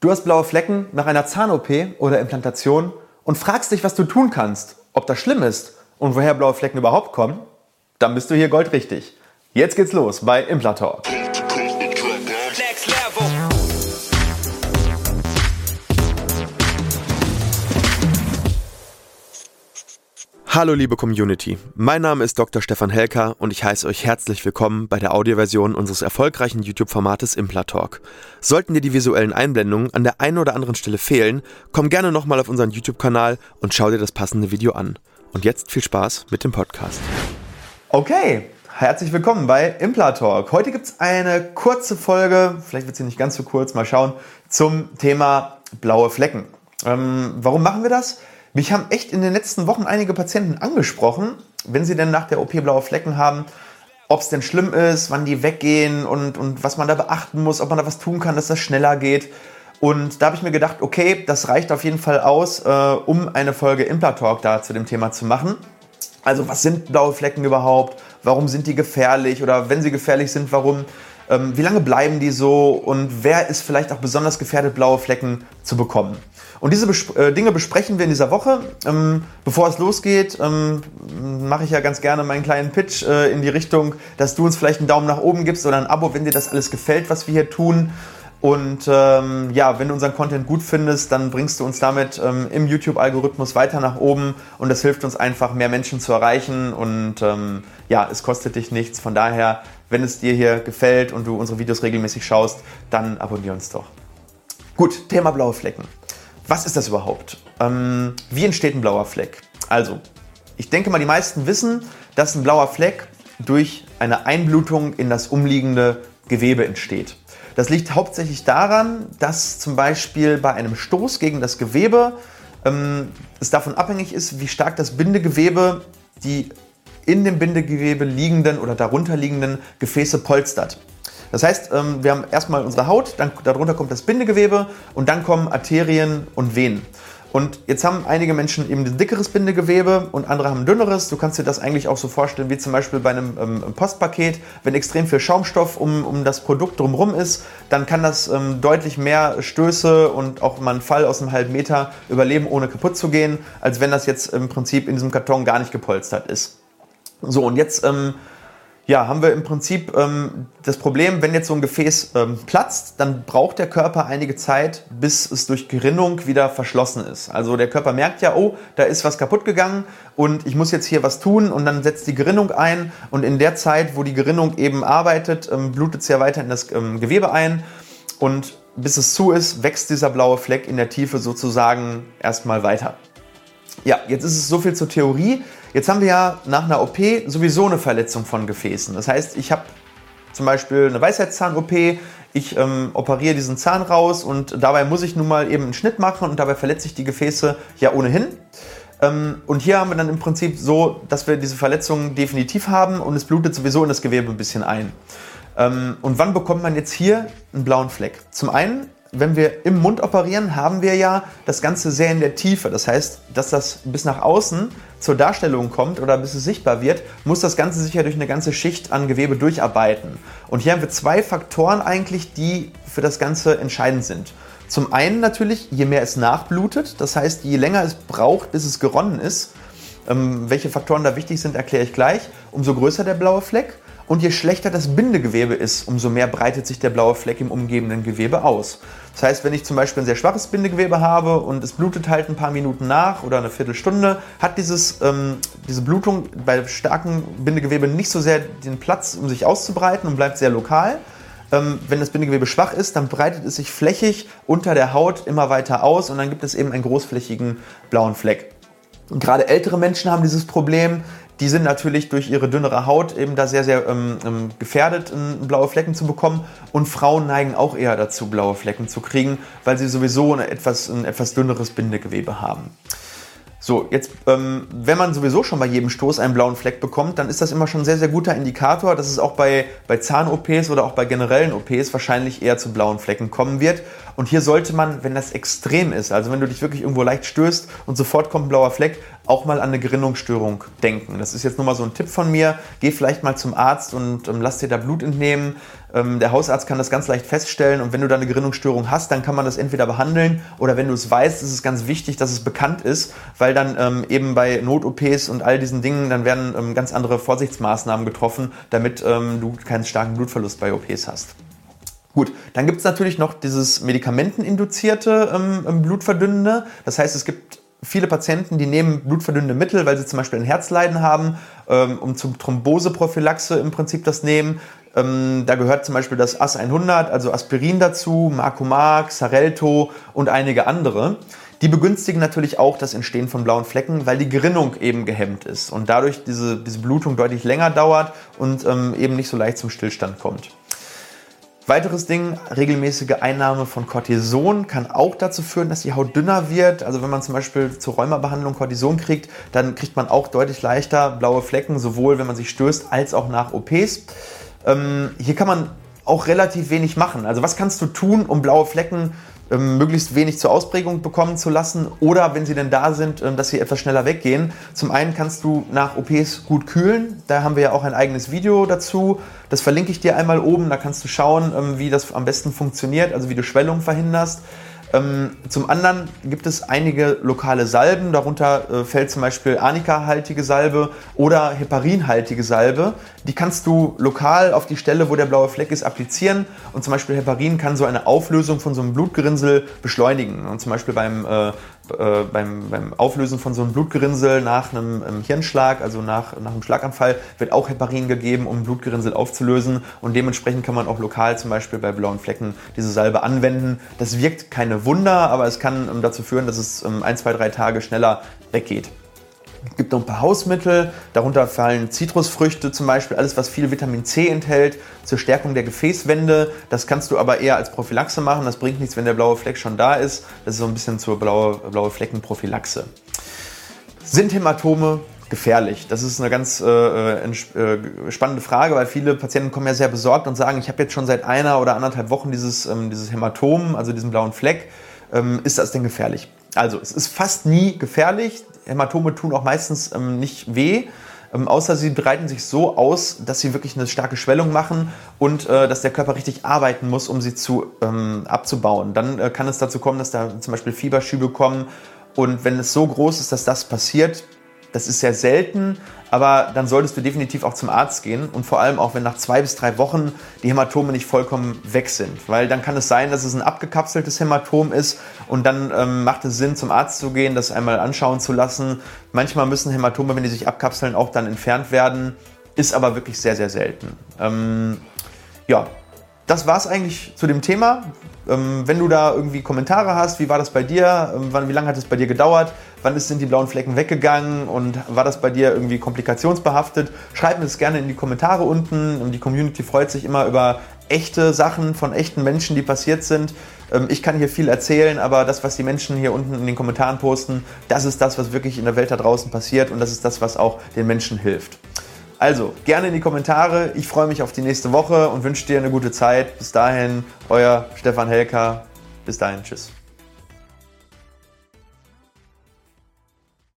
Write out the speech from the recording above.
Du hast blaue Flecken nach einer Zahn-OP oder Implantation und fragst dich, was du tun kannst, ob das schlimm ist und woher blaue Flecken überhaupt kommen? Dann bist du hier goldrichtig. Jetzt geht's los bei Implantalk. Hallo liebe Community, mein Name ist Dr. Stefan Helker und ich heiße euch herzlich willkommen bei der Audioversion unseres erfolgreichen YouTube-Formates Implatalk. Sollten dir die visuellen Einblendungen an der einen oder anderen Stelle fehlen, komm gerne nochmal auf unseren YouTube-Kanal und schau dir das passende Video an. Und jetzt viel Spaß mit dem Podcast. Okay, herzlich willkommen bei Implatalk. Heute gibt es eine kurze Folge, vielleicht wird sie nicht ganz so kurz, mal schauen, zum Thema blaue Flecken. Ähm, warum machen wir das? Mich haben echt in den letzten Wochen einige Patienten angesprochen, wenn sie denn nach der OP blaue Flecken haben, ob es denn schlimm ist, wann die weggehen und, und was man da beachten muss, ob man da was tun kann, dass das schneller geht. Und da habe ich mir gedacht, okay, das reicht auf jeden Fall aus, äh, um eine Folge Implatalk da zu dem Thema zu machen. Also was sind blaue Flecken überhaupt? Warum sind die gefährlich? Oder wenn sie gefährlich sind, warum? Ähm, wie lange bleiben die so? Und wer ist vielleicht auch besonders gefährdet, blaue Flecken zu bekommen? Und diese Bes äh, Dinge besprechen wir in dieser Woche. Ähm, bevor es losgeht, ähm, mache ich ja ganz gerne meinen kleinen Pitch äh, in die Richtung, dass du uns vielleicht einen Daumen nach oben gibst oder ein Abo, wenn dir das alles gefällt, was wir hier tun. Und ähm, ja, wenn du unseren Content gut findest, dann bringst du uns damit ähm, im YouTube-Algorithmus weiter nach oben und das hilft uns einfach, mehr Menschen zu erreichen. Und ähm, ja, es kostet dich nichts. Von daher, wenn es dir hier gefällt und du unsere Videos regelmäßig schaust, dann abonniere uns doch. Gut, Thema blaue Flecken. Was ist das überhaupt? Ähm, wie entsteht ein blauer Fleck? Also, ich denke mal, die meisten wissen, dass ein blauer Fleck durch eine Einblutung in das umliegende Gewebe entsteht. Das liegt hauptsächlich daran, dass zum Beispiel bei einem Stoß gegen das Gewebe ähm, es davon abhängig ist, wie stark das Bindegewebe die in dem Bindegewebe liegenden oder darunter liegenden Gefäße polstert. Das heißt, ähm, wir haben erstmal unsere Haut, dann darunter kommt das Bindegewebe und dann kommen Arterien und Venen. Und jetzt haben einige Menschen eben ein dickeres Bindegewebe und andere haben ein dünneres. Du kannst dir das eigentlich auch so vorstellen wie zum Beispiel bei einem ähm, Postpaket. Wenn extrem viel Schaumstoff um, um das Produkt drumherum ist, dann kann das ähm, deutlich mehr Stöße und auch mal einen Fall aus einem halben Meter überleben, ohne kaputt zu gehen, als wenn das jetzt im Prinzip in diesem Karton gar nicht gepolstert ist. So, und jetzt ähm, ja, haben wir im Prinzip ähm, das Problem, wenn jetzt so ein Gefäß ähm, platzt, dann braucht der Körper einige Zeit, bis es durch Gerinnung wieder verschlossen ist. Also der Körper merkt ja, oh, da ist was kaputt gegangen und ich muss jetzt hier was tun und dann setzt die Gerinnung ein und in der Zeit, wo die Gerinnung eben arbeitet, ähm, blutet es ja weiter in das ähm, Gewebe ein und bis es zu ist, wächst dieser blaue Fleck in der Tiefe sozusagen erstmal weiter. Ja, jetzt ist es so viel zur Theorie. Jetzt haben wir ja nach einer OP sowieso eine Verletzung von Gefäßen. Das heißt, ich habe zum Beispiel eine Weisheitszahn-OP, ich ähm, operiere diesen Zahn raus und dabei muss ich nun mal eben einen Schnitt machen und dabei verletze ich die Gefäße ja ohnehin. Ähm, und hier haben wir dann im Prinzip so, dass wir diese Verletzung definitiv haben und es blutet sowieso in das Gewebe ein bisschen ein. Ähm, und wann bekommt man jetzt hier einen blauen Fleck? Zum einen wenn wir im Mund operieren, haben wir ja das Ganze sehr in der Tiefe. Das heißt, dass das bis nach außen zur Darstellung kommt oder bis es sichtbar wird, muss das Ganze sich ja durch eine ganze Schicht an Gewebe durcharbeiten. Und hier haben wir zwei Faktoren eigentlich, die für das Ganze entscheidend sind. Zum einen natürlich, je mehr es nachblutet, das heißt, je länger es braucht, bis es geronnen ist, ähm, welche Faktoren da wichtig sind, erkläre ich gleich, umso größer der blaue Fleck. Und je schlechter das Bindegewebe ist, umso mehr breitet sich der blaue Fleck im umgebenden Gewebe aus. Das heißt, wenn ich zum Beispiel ein sehr schwaches Bindegewebe habe und es blutet halt ein paar Minuten nach oder eine Viertelstunde, hat dieses, ähm, diese Blutung bei starkem Bindegewebe nicht so sehr den Platz, um sich auszubreiten und bleibt sehr lokal. Ähm, wenn das Bindegewebe schwach ist, dann breitet es sich flächig unter der Haut immer weiter aus und dann gibt es eben einen großflächigen blauen Fleck. Und gerade ältere Menschen haben dieses Problem, die sind natürlich durch ihre dünnere Haut eben da sehr, sehr ähm, ähm gefährdet, blaue Flecken zu bekommen. Und Frauen neigen auch eher dazu, blaue Flecken zu kriegen, weil sie sowieso ein etwas, ein etwas dünneres Bindegewebe haben. So, jetzt, ähm, wenn man sowieso schon bei jedem Stoß einen blauen Fleck bekommt, dann ist das immer schon ein sehr, sehr guter Indikator, dass es auch bei, bei Zahn-OPs oder auch bei generellen OPs wahrscheinlich eher zu blauen Flecken kommen wird. Und hier sollte man, wenn das extrem ist, also wenn du dich wirklich irgendwo leicht stößt und sofort kommt ein blauer Fleck, auch mal an eine Gerinnungsstörung denken. Das ist jetzt nur mal so ein Tipp von mir. Geh vielleicht mal zum Arzt und ähm, lass dir da Blut entnehmen. Ähm, der Hausarzt kann das ganz leicht feststellen und wenn du da eine Gerinnungsstörung hast, dann kann man das entweder behandeln oder wenn du es weißt, ist es ganz wichtig, dass es bekannt ist, weil dann ähm, eben bei Not-OPs und all diesen Dingen, dann werden ähm, ganz andere Vorsichtsmaßnahmen getroffen, damit ähm, du keinen starken Blutverlust bei OPs hast. Gut, dann gibt es natürlich noch dieses medikamenteninduzierte ähm, Blutverdünnende. Das heißt, es gibt viele Patienten, die nehmen blutverdünnende Mittel, weil sie zum Beispiel ein Herzleiden haben, ähm, um zum Thromboseprophylaxe im Prinzip das nehmen. Ähm, da gehört zum Beispiel das AS 100, also Aspirin dazu, Marcomac, Xarelto und einige andere. Die begünstigen natürlich auch das Entstehen von blauen Flecken, weil die Gerinnung eben gehemmt ist und dadurch diese, diese Blutung deutlich länger dauert und ähm, eben nicht so leicht zum Stillstand kommt. Weiteres Ding, regelmäßige Einnahme von Cortison kann auch dazu führen, dass die Haut dünner wird. Also wenn man zum Beispiel zur Rheumabehandlung Cortison kriegt, dann kriegt man auch deutlich leichter blaue Flecken, sowohl wenn man sich stößt als auch nach OPs. Ähm, hier kann man auch relativ wenig machen. Also was kannst du tun, um blaue Flecken möglichst wenig zur Ausprägung bekommen zu lassen oder wenn sie denn da sind, ähm, dass sie etwas schneller weggehen. Zum einen kannst du nach OPs gut kühlen. Da haben wir ja auch ein eigenes Video dazu. Das verlinke ich dir einmal oben. Da kannst du schauen, ähm, wie das am besten funktioniert, also wie du Schwellung verhinderst. Ähm, zum anderen gibt es einige lokale Salben, darunter äh, fällt zum Beispiel Arnika-haltige Salbe oder Heparin-haltige Salbe. Die kannst du lokal auf die Stelle, wo der blaue Fleck ist, applizieren und zum Beispiel Heparin kann so eine Auflösung von so einem Blutgerinnsel beschleunigen. Und zum Beispiel beim äh, beim, beim, Auflösen von so einem Blutgerinnsel nach einem, einem Hirnschlag, also nach, nach einem Schlaganfall, wird auch Heparin gegeben, um Blutgerinnsel aufzulösen. Und dementsprechend kann man auch lokal zum Beispiel bei blauen Flecken diese Salbe anwenden. Das wirkt keine Wunder, aber es kann ähm, dazu führen, dass es ähm, ein, zwei, drei Tage schneller weggeht. Es gibt noch ein paar Hausmittel, darunter fallen Zitrusfrüchte zum Beispiel, alles was viel Vitamin C enthält, zur Stärkung der Gefäßwände. Das kannst du aber eher als Prophylaxe machen, das bringt nichts, wenn der blaue Fleck schon da ist. Das ist so ein bisschen zur blaue, blaue Fleckenprophylaxe. Sind Hämatome gefährlich? Das ist eine ganz äh, äh, äh, spannende Frage, weil viele Patienten kommen ja sehr besorgt und sagen, ich habe jetzt schon seit einer oder anderthalb Wochen dieses, ähm, dieses Hämatom, also diesen blauen Fleck. Ähm, ist das denn gefährlich? Also, es ist fast nie gefährlich. Hämatome tun auch meistens ähm, nicht weh. Ähm, außer sie breiten sich so aus, dass sie wirklich eine starke Schwellung machen und äh, dass der Körper richtig arbeiten muss, um sie zu, ähm, abzubauen. Dann äh, kann es dazu kommen, dass da zum Beispiel Fieberschübe kommen. Und wenn es so groß ist, dass das passiert, das ist sehr selten, aber dann solltest du definitiv auch zum Arzt gehen und vor allem auch, wenn nach zwei bis drei Wochen die Hämatome nicht vollkommen weg sind. Weil dann kann es sein, dass es ein abgekapseltes Hämatom ist und dann ähm, macht es Sinn, zum Arzt zu gehen, das einmal anschauen zu lassen. Manchmal müssen Hämatome, wenn die sich abkapseln, auch dann entfernt werden, ist aber wirklich sehr, sehr selten. Ähm, ja, das war es eigentlich zu dem Thema. Ähm, wenn du da irgendwie Kommentare hast, wie war das bei dir? Ähm, wie lange hat es bei dir gedauert? Wann sind die blauen Flecken weggegangen? Und war das bei dir irgendwie komplikationsbehaftet? Schreib mir das gerne in die Kommentare unten. Die Community freut sich immer über echte Sachen von echten Menschen, die passiert sind. Ähm, ich kann hier viel erzählen, aber das, was die Menschen hier unten in den Kommentaren posten, das ist das, was wirklich in der Welt da draußen passiert und das ist das, was auch den Menschen hilft. Also gerne in die Kommentare. Ich freue mich auf die nächste Woche und wünsche dir eine gute Zeit. Bis dahin, euer Stefan Helker. Bis dahin, tschüss.